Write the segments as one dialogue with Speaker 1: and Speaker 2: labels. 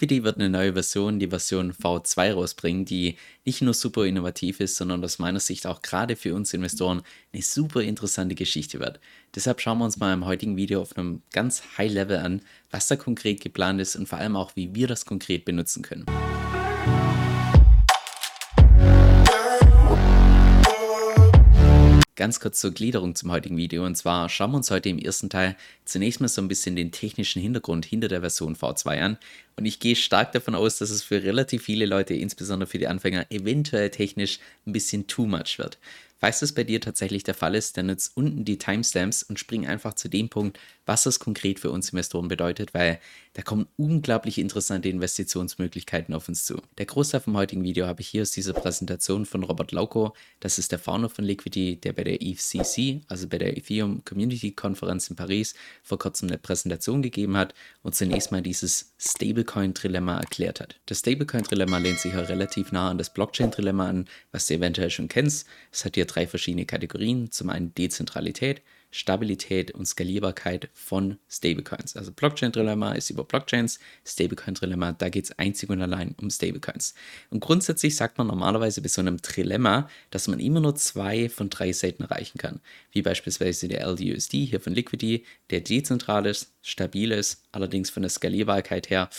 Speaker 1: Liquidity wird eine neue Version, die Version V2 rausbringen, die nicht nur super innovativ ist, sondern aus meiner Sicht auch gerade für uns Investoren eine super interessante Geschichte wird. Deshalb schauen wir uns mal im heutigen Video auf einem ganz High Level an, was da konkret geplant ist und vor allem auch, wie wir das konkret benutzen können. Ganz kurz zur Gliederung zum heutigen Video. Und zwar schauen wir uns heute im ersten Teil zunächst mal so ein bisschen den technischen Hintergrund hinter der Version V2 an. Und ich gehe stark davon aus, dass es für relativ viele Leute, insbesondere für die Anfänger, eventuell technisch ein bisschen too much wird. Falls das bei dir tatsächlich der Fall ist, dann nutzt unten die Timestamps und spring einfach zu dem Punkt, was das konkret für uns Investoren bedeutet, weil da kommen unglaublich interessante Investitionsmöglichkeiten auf uns zu. Der Großteil vom heutigen Video habe ich hier aus dieser Präsentation von Robert Lauko. Das ist der Founder von Liquidity, der bei der ECC, also bei der Ethereum Community Konferenz in Paris, vor kurzem eine Präsentation gegeben hat und zunächst mal dieses Stablecoin-Trilemma erklärt hat. Das Stablecoin-Trilemma lehnt sich ja relativ nah an das Blockchain-Trilemma an, was du eventuell schon kennst. Es hat hier drei verschiedene Kategorien. Zum einen Dezentralität, Stabilität und Skalierbarkeit von Stablecoins. Also Blockchain-Trilemma ist über Blockchains, Stablecoin-Trilemma, da geht es einzig und allein um Stablecoins. Und grundsätzlich sagt man normalerweise bei so einem Trilemma, dass man immer nur zwei von drei Seiten erreichen kann. Wie beispielsweise der LDUSD hier von Liquidity, der dezentral ist, stabil ist, allerdings von der Skalierbarkeit her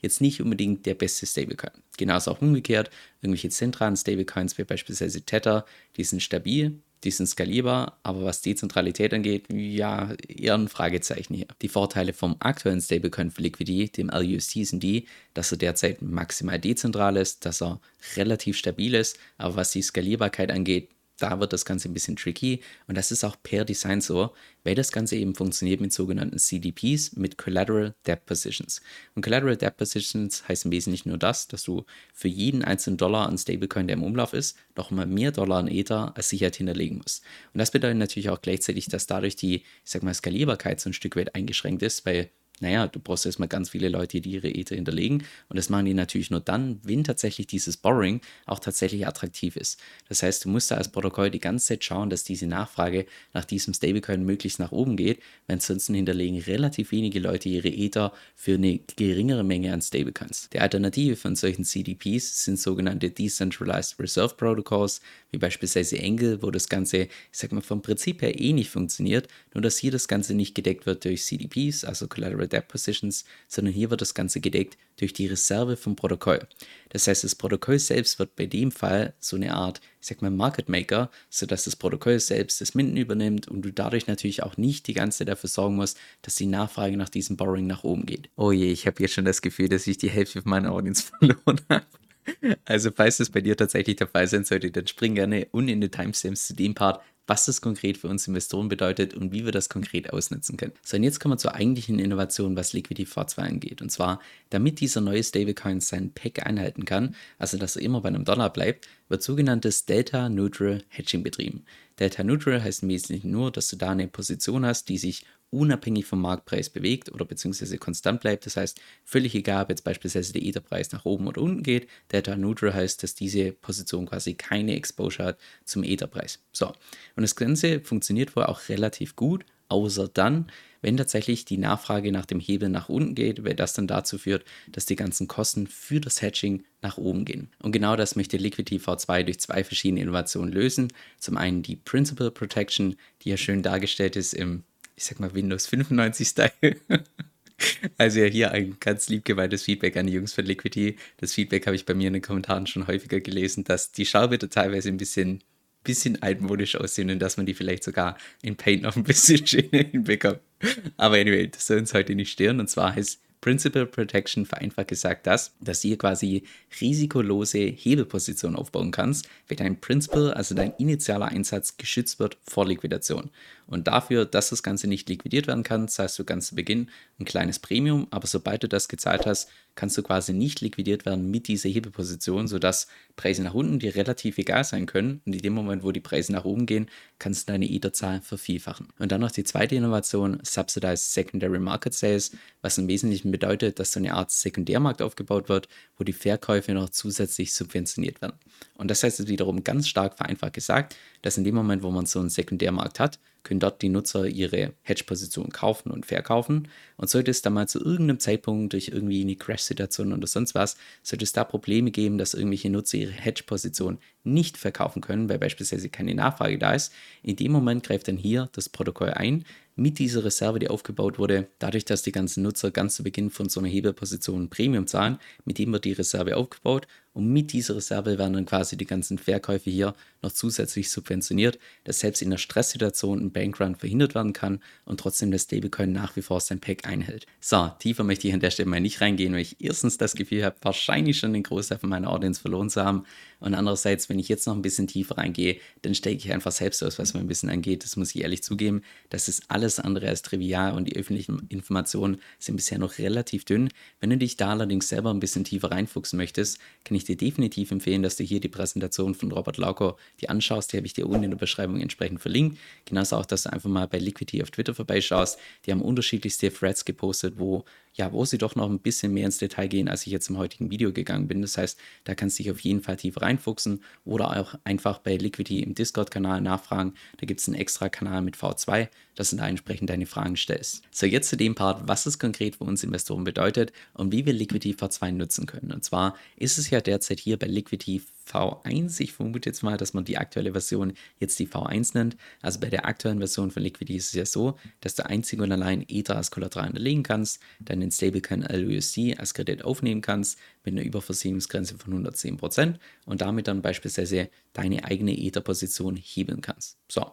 Speaker 1: jetzt nicht unbedingt der beste Stablecoin. Genauso auch umgekehrt, irgendwelche zentralen Stablecoins wie beispielsweise Tether, die sind stabil, die sind skalierbar, aber was Dezentralität angeht, ja, eher ein Fragezeichen hier. Die Vorteile vom aktuellen Stablecoin für Liquidity, dem LUSD, sind die, dass er derzeit maximal dezentral ist, dass er relativ stabil ist, aber was die Skalierbarkeit angeht, da wird das Ganze ein bisschen tricky und das ist auch per Design so, weil das Ganze eben funktioniert mit sogenannten CDPs, mit Collateral Debt Positions. Und Collateral Debt Positions heißt im Wesentlichen nur das, dass du für jeden einzelnen Dollar an Stablecoin, der im Umlauf ist, noch mal mehr Dollar an Ether als Sicherheit hinterlegen musst. Und das bedeutet natürlich auch gleichzeitig, dass dadurch die, ich sag mal, Skalierbarkeit so ein Stück weit eingeschränkt ist, weil naja, du brauchst erstmal ganz viele Leute, die ihre Ether hinterlegen. Und das machen die natürlich nur dann, wenn tatsächlich dieses Borrowing auch tatsächlich attraktiv ist. Das heißt, du musst da als Protokoll die ganze Zeit schauen, dass diese Nachfrage nach diesem Stablecoin möglichst nach oben geht. Weil ansonsten hinterlegen relativ wenige Leute ihre Ether für eine geringere Menge an Stablecoins. Die Alternative von solchen CDPs sind sogenannte Decentralized Reserve Protocols, wie beispielsweise Engel, wo das Ganze, ich sag mal, vom Prinzip her eh nicht funktioniert, nur dass hier das Ganze nicht gedeckt wird durch CDPs, also Collateral Separate App Positions, sondern hier wird das Ganze gedeckt durch die Reserve vom Protokoll. Das heißt, das Protokoll selbst wird bei dem Fall so eine Art, ich sag mal, Market Maker, sodass das Protokoll selbst das Minden übernimmt und du dadurch natürlich auch nicht die ganze Zeit dafür sorgen musst, dass die Nachfrage nach diesem Borrowing nach oben geht. Oh je, ich habe jetzt schon das Gefühl, dass ich die Hälfte meiner Audience verloren habe. Also, falls das bei dir tatsächlich der Fall sein sollte, dann spring gerne unten in den Timestamps zu dem Part, was das konkret für uns Investoren bedeutet und wie wir das konkret ausnutzen können. So, und jetzt kommen wir zur eigentlichen Innovation, was Liquidity V2 angeht. Und zwar, damit dieser neue Stablecoin seinen Pack einhalten kann, also dass er immer bei einem Dollar bleibt, wird sogenanntes Delta Neutral Hedging betrieben. Delta Neutral heißt im Wesentlichen nur, dass du da eine Position hast, die sich unabhängig vom Marktpreis bewegt oder beziehungsweise konstant bleibt. Das heißt, völlig egal, ob jetzt beispielsweise der Etherpreis nach oben oder unten geht. Delta Neutral heißt, dass diese Position quasi keine Exposure hat zum Etherpreis. So, und das Ganze funktioniert wohl auch relativ gut, außer dann, wenn tatsächlich die Nachfrage nach dem Hebel nach unten geht, weil das dann dazu führt, dass die ganzen Kosten für das Hedging nach oben gehen. Und genau das möchte Liquidity V2 durch zwei verschiedene Innovationen lösen. Zum einen die Principal Protection, die ja schön dargestellt ist im ich sag mal, Windows 95 Style. Also ja, hier ein ganz lieb gemeintes Feedback an die Jungs von Liquidity. Das Feedback habe ich bei mir in den Kommentaren schon häufiger gelesen, dass die Schaubilder teilweise ein bisschen, bisschen altmodisch aussehen und dass man die vielleicht sogar in Paint noch ein bisschen schöner hinbekommt. Aber anyway, das soll uns heute nicht stören. Und zwar heißt Principal Protection vereinfacht gesagt das, dass du hier quasi risikolose Hebelpositionen aufbauen kannst, wenn dein Principal, also dein initialer Einsatz, geschützt wird vor Liquidation. Und dafür, dass das Ganze nicht liquidiert werden kann, zahlst du ganz zu Beginn ein kleines Premium, aber sobald du das gezahlt hast, kannst du quasi nicht liquidiert werden mit dieser Hebelposition, sodass Preise nach unten dir relativ egal sein können. Und in dem Moment, wo die Preise nach oben gehen, kannst du deine Ether-Zahl vervielfachen. Und dann noch die zweite Innovation, Subsidized Secondary Market Sales, was im Wesentlichen bedeutet, dass so eine Art Sekundärmarkt aufgebaut wird, wo die Verkäufe noch zusätzlich subventioniert werden. Und das heißt wiederum ganz stark vereinfacht gesagt, dass in dem Moment, wo man so einen Sekundärmarkt hat, können dort die Nutzer ihre Hedge-Position kaufen und verkaufen. Und sollte es da mal zu irgendeinem Zeitpunkt durch irgendwie eine Crash-Situation oder sonst was, sollte es da Probleme geben, dass irgendwelche Nutzer ihre Hedge-Position nicht verkaufen können, weil beispielsweise keine Nachfrage da ist, in dem Moment greift dann hier das Protokoll ein, mit dieser Reserve, die aufgebaut wurde, dadurch, dass die ganzen Nutzer ganz zu Beginn von so einer Hebelposition Premium zahlen, mit dem wird die Reserve aufgebaut und mit dieser Reserve werden dann quasi die ganzen Verkäufe hier noch zusätzlich subventioniert, dass selbst in einer Stresssituation ein Bankrun verhindert werden kann und trotzdem das Stablecoin nach wie vor sein Pack einhält. So, tiefer möchte ich an der Stelle mal nicht reingehen, weil ich erstens das Gefühl habe, wahrscheinlich schon den Großteil von meiner Audience verloren zu haben und andererseits, wenn ich jetzt noch ein bisschen tiefer reingehe, dann stecke ich einfach selbst aus, was mir ein bisschen angeht. Das muss ich ehrlich zugeben. Das ist alles andere als trivial und die öffentlichen Informationen sind bisher noch relativ dünn. Wenn du dich da allerdings selber ein bisschen tiefer reinfuchsen möchtest, kann ich dir definitiv empfehlen, dass du hier die Präsentation von Robert Lauko dir anschaust. Die habe ich dir unten in der Beschreibung entsprechend verlinkt. Genauso auch, dass du einfach mal bei Liquidity auf Twitter vorbeischaust. Die haben unterschiedlichste Threads gepostet, wo ja, wo sie doch noch ein bisschen mehr ins Detail gehen, als ich jetzt im heutigen Video gegangen bin. Das heißt, da kannst du dich auf jeden Fall tiefer reinfuchsen oder auch einfach bei Liquidity im Discord-Kanal nachfragen. Da gibt es einen extra Kanal mit V2, dass du da entsprechend deine Fragen stellst. So, jetzt zu dem Part, was es konkret für uns Investoren bedeutet und wie wir Liquidity V2 nutzen können. Und zwar ist es ja derzeit hier bei Liquidity V1. Ich vermute jetzt mal, dass man die aktuelle Version jetzt die V1 nennt. Also bei der aktuellen Version von Liquidity ist es ja so, dass du einzig und allein Ether als Kollateral hinterlegen kannst, dann den Stablecoin LUSD als Kredit aufnehmen kannst mit einer Überversicherungsgrenze von 110% und damit dann beispielsweise deine eigene Ether-Position hebeln kannst. So,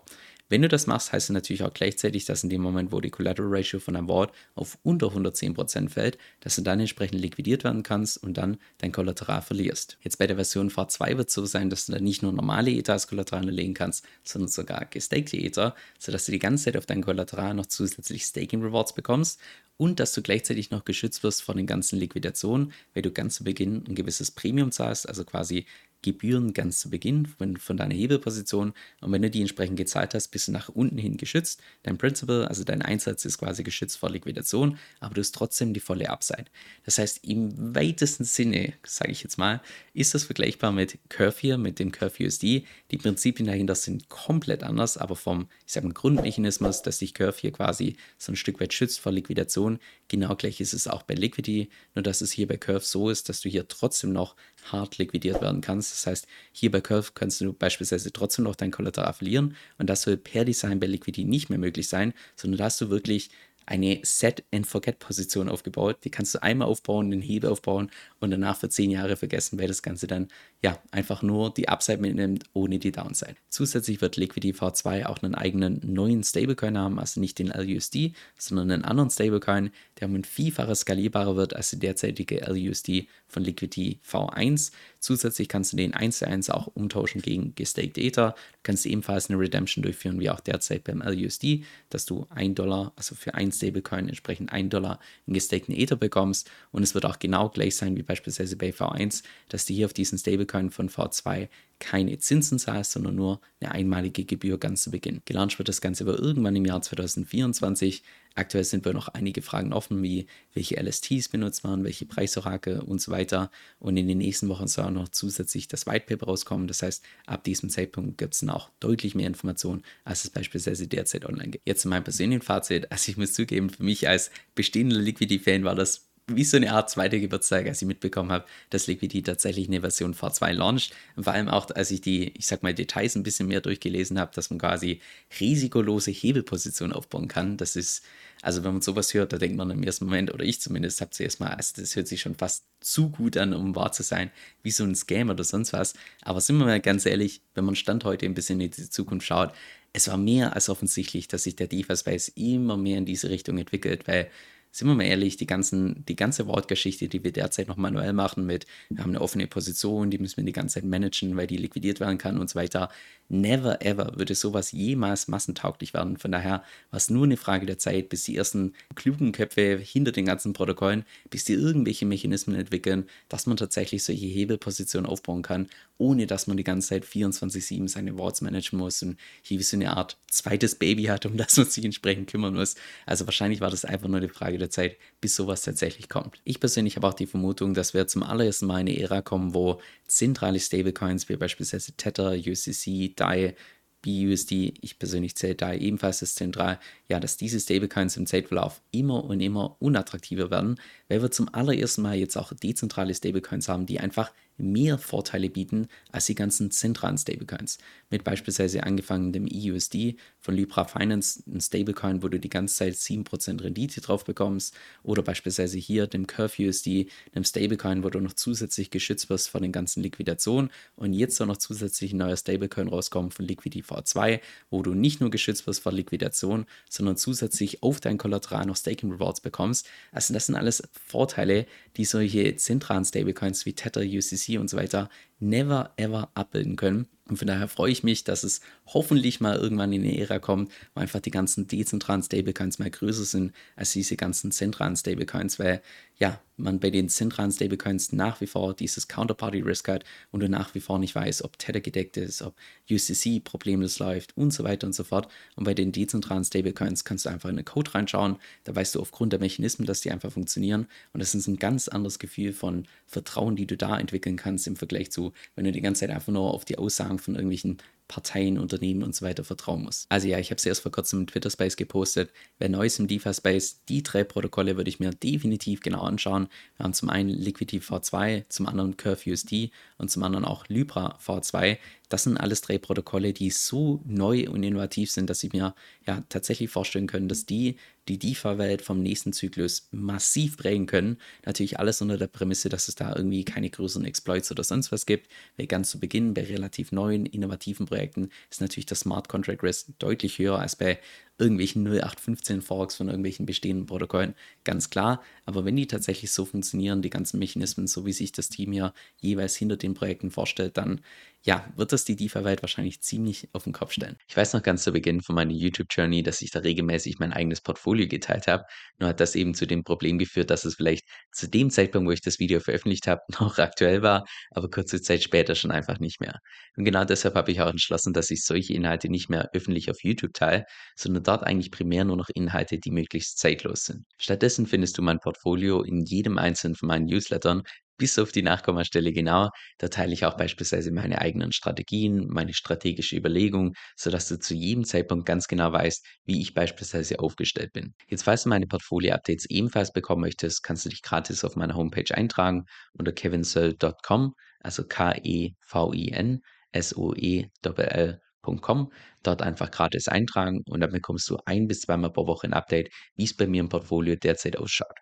Speaker 1: wenn du das machst, heißt es natürlich auch gleichzeitig, dass in dem Moment, wo die Collateral Ratio von einem Wort auf unter 110% fällt, dass du dann entsprechend liquidiert werden kannst und dann dein Kollateral verlierst. Jetzt bei der Version V2 wird es so sein, dass du dann nicht nur normale Ether als Kollateral legen kannst, sondern sogar gestakte Ether, sodass du die ganze Zeit auf dein Kollateral noch zusätzlich Staking Rewards bekommst und dass du gleichzeitig noch geschützt wirst vor den ganzen Liquidationen, weil du ganz zu Beginn ein gewisses Premium zahlst, also quasi Gebühren ganz zu Beginn von, von deiner Hebelposition. Und wenn du die entsprechend gezahlt hast, bist du nach unten hin geschützt. Dein Principal, also dein Einsatz ist quasi geschützt vor Liquidation, aber du hast trotzdem die volle Upside. Das heißt, im weitesten Sinne, sage ich jetzt mal, ist das vergleichbar mit Curve hier, mit dem Curve USD. Die Prinzipien dahinter sind komplett anders, aber vom, ich sage mal, Grundmechanismus, dass dich Curve hier quasi so ein Stück weit schützt vor Liquidation, genau gleich ist es auch bei Liquidity, nur dass es hier bei Curve so ist, dass du hier trotzdem noch hart liquidiert werden kannst das heißt, hier bei Curve kannst du beispielsweise trotzdem noch dein Kollateral verlieren und das soll per Design bei Liquidity nicht mehr möglich sein, sondern da hast du wirklich eine Set-and-Forget-Position aufgebaut. Die kannst du einmal aufbauen, den Hebel aufbauen und danach für zehn Jahre vergessen, weil das Ganze dann ja einfach nur die Upside mitnimmt, ohne die Downside. Zusätzlich wird Liquidity V2 auch einen eigenen neuen Stablecoin haben, also nicht den LUSD, sondern einen anderen Stablecoin, der um ein Vielfaches skalierbarer wird als die derzeitige LUSD von Liquidity V1. Zusätzlich kannst du den 1 zu 1 auch umtauschen gegen gestaked Ether. Du kannst ebenfalls eine Redemption durchführen, wie auch derzeit beim LUSD, dass du 1 Dollar, also für ein Stablecoin entsprechend 1 Dollar in gestakten Ether bekommst. Und es wird auch genau gleich sein wie beispielsweise bei V1, dass du hier auf diesen Stablecoin von V2 keine Zinsen zahlst, sondern nur eine einmalige Gebühr ganz zu Beginn. Gelauncht wird das Ganze aber irgendwann im Jahr 2024. Aktuell sind wir noch einige Fragen offen, wie welche LSTs benutzt man, welche Preisorakel und so weiter. Und in den nächsten Wochen soll auch noch zusätzlich das White Paper rauskommen. Das heißt, ab diesem Zeitpunkt gibt es dann auch deutlich mehr Informationen, als es beispielsweise derzeit online gibt. Jetzt zu meinem persönlichen Fazit. Also ich muss zugeben, für mich als bestehender Liquidity-Fan war das wie so eine Art zweiter Geburtstag, als ich mitbekommen habe, dass Liquidity tatsächlich eine Version V2 launcht. Und vor allem auch, als ich die, ich sag mal, Details ein bisschen mehr durchgelesen habe, dass man quasi risikolose Hebelpositionen aufbauen kann. Das ist, also wenn man sowas hört, da denkt man im ersten Moment, oder ich zumindest, habe zuerst mal, also das hört sich schon fast zu gut an, um wahr zu sein, wie so ein Scam oder sonst was. Aber sind wir mal ganz ehrlich, wenn man Stand heute ein bisschen in die Zukunft schaut, es war mehr als offensichtlich, dass sich der DeFi Space immer mehr in diese Richtung entwickelt, weil sind wir mal ehrlich, die, ganzen, die ganze Wortgeschichte, die wir derzeit noch manuell machen mit, wir haben eine offene Position, die müssen wir die ganze Zeit managen, weil die liquidiert werden kann und so weiter. Never ever würde sowas jemals massentauglich werden. Von daher war es nur eine Frage der Zeit, bis die ersten klugen Köpfe hinter den ganzen Protokollen, bis die irgendwelche Mechanismen entwickeln, dass man tatsächlich solche Hebelpositionen aufbauen kann, ohne dass man die ganze Zeit 24-7 seine Worts managen muss und hier wie so eine Art zweites Baby hat, um das man sich entsprechend kümmern muss. Also wahrscheinlich war das einfach nur eine Frage der der Zeit, bis sowas tatsächlich kommt. Ich persönlich habe auch die Vermutung, dass wir zum allerersten Mal in eine Ära kommen, wo zentrale Stablecoins wie beispielsweise Tether, USDC, DAI BUSD, ich persönlich zähle da ebenfalls das zentral, ja, dass diese Stablecoins im Zeitverlauf immer und immer unattraktiver werden, weil wir zum allerersten Mal jetzt auch dezentrale Stablecoins haben, die einfach mehr Vorteile bieten als die ganzen zentralen Stablecoins. Mit beispielsweise angefangen dem EUSD von Libra Finance, ein Stablecoin, wo du die ganze Zeit 7% Rendite drauf bekommst, oder beispielsweise hier dem Curve USD, einem Stablecoin, wo du noch zusätzlich geschützt wirst vor den ganzen Liquidationen und jetzt soll noch zusätzlich ein neuer Stablecoin rauskommen von Liquidity V2, wo du nicht nur geschützt wirst vor Liquidation, sondern zusätzlich auf dein Kollateral noch Staking Rewards bekommst. Also das sind alles Vorteile, die solche zentralen Stablecoins wie Tether, UCC und so weiter never ever abbilden können. Und von daher freue ich mich, dass es hoffentlich mal irgendwann in eine Ära kommt, wo einfach die ganzen dezentralen Stablecoins mal größer sind als diese ganzen zentralen Stablecoins, weil ja, man bei den zentralen Stablecoins nach wie vor dieses Counterparty Risk hat und du nach wie vor nicht weißt, ob Tether gedeckt ist, ob UCC problemlos läuft und so weiter und so fort. Und bei den dezentralen Stablecoins kannst du einfach in den Code reinschauen, da weißt du aufgrund der Mechanismen, dass die einfach funktionieren und das ist ein ganz anderes Gefühl von Vertrauen, die du da entwickeln kannst im Vergleich zu, wenn du die ganze Zeit einfach nur auf die Aussagen von irgendwelchen Parteien, Unternehmen und so weiter vertrauen muss. Also ja, ich habe es erst vor kurzem im Twitter Space gepostet. Wer neu ist im DeFi Space, die drei Protokolle würde ich mir definitiv genau anschauen. Wir haben zum einen Liquidity V2, zum anderen Curve USD und zum anderen auch Libra V2. Das sind alles drei Protokolle, die so neu und innovativ sind, dass ich mir ja tatsächlich vorstellen können, dass die die DeFi-Welt vom nächsten Zyklus massiv prägen können. Natürlich alles unter der Prämisse, dass es da irgendwie keine größeren Exploits oder sonst was gibt. Weil ganz zu Beginn bei relativ neuen, innovativen Projekten ist natürlich das Smart Contract Risk deutlich höher als bei irgendwelchen 0815 Forks von irgendwelchen bestehenden Protokollen, ganz klar. Aber wenn die tatsächlich so funktionieren, die ganzen Mechanismen, so wie sich das Team hier jeweils hinter den Projekten vorstellt, dann ja, wird das die DeFi-Welt wahrscheinlich ziemlich auf den Kopf stellen. Ich weiß noch ganz zu Beginn von meiner YouTube-Journey, dass ich da regelmäßig mein eigenes Portfolio geteilt habe. Nur hat das eben zu dem Problem geführt, dass es vielleicht zu dem Zeitpunkt, wo ich das Video veröffentlicht habe, noch aktuell war, aber kurze Zeit später schon einfach nicht mehr. Und genau deshalb habe ich auch entschlossen, dass ich solche Inhalte nicht mehr öffentlich auf YouTube teile, sondern dort eigentlich primär nur noch Inhalte, die möglichst zeitlos sind. Stattdessen findest du mein Portfolio in jedem einzelnen von meinen Newslettern, bis auf die Nachkommastelle genau. Da teile ich auch beispielsweise meine eigenen Strategien, meine strategische Überlegung, sodass du zu jedem Zeitpunkt ganz genau weißt, wie ich beispielsweise aufgestellt bin. Jetzt, falls du meine Portfolio-Updates ebenfalls bekommen möchtest, kannst du dich gratis auf meiner Homepage eintragen unter kevinsoe.com, also K-E-V-I-N, S-O-E-L-L Com, dort einfach gratis eintragen und dann bekommst du ein bis zweimal pro Woche ein Update, wie es bei mir im Portfolio derzeit ausschaut.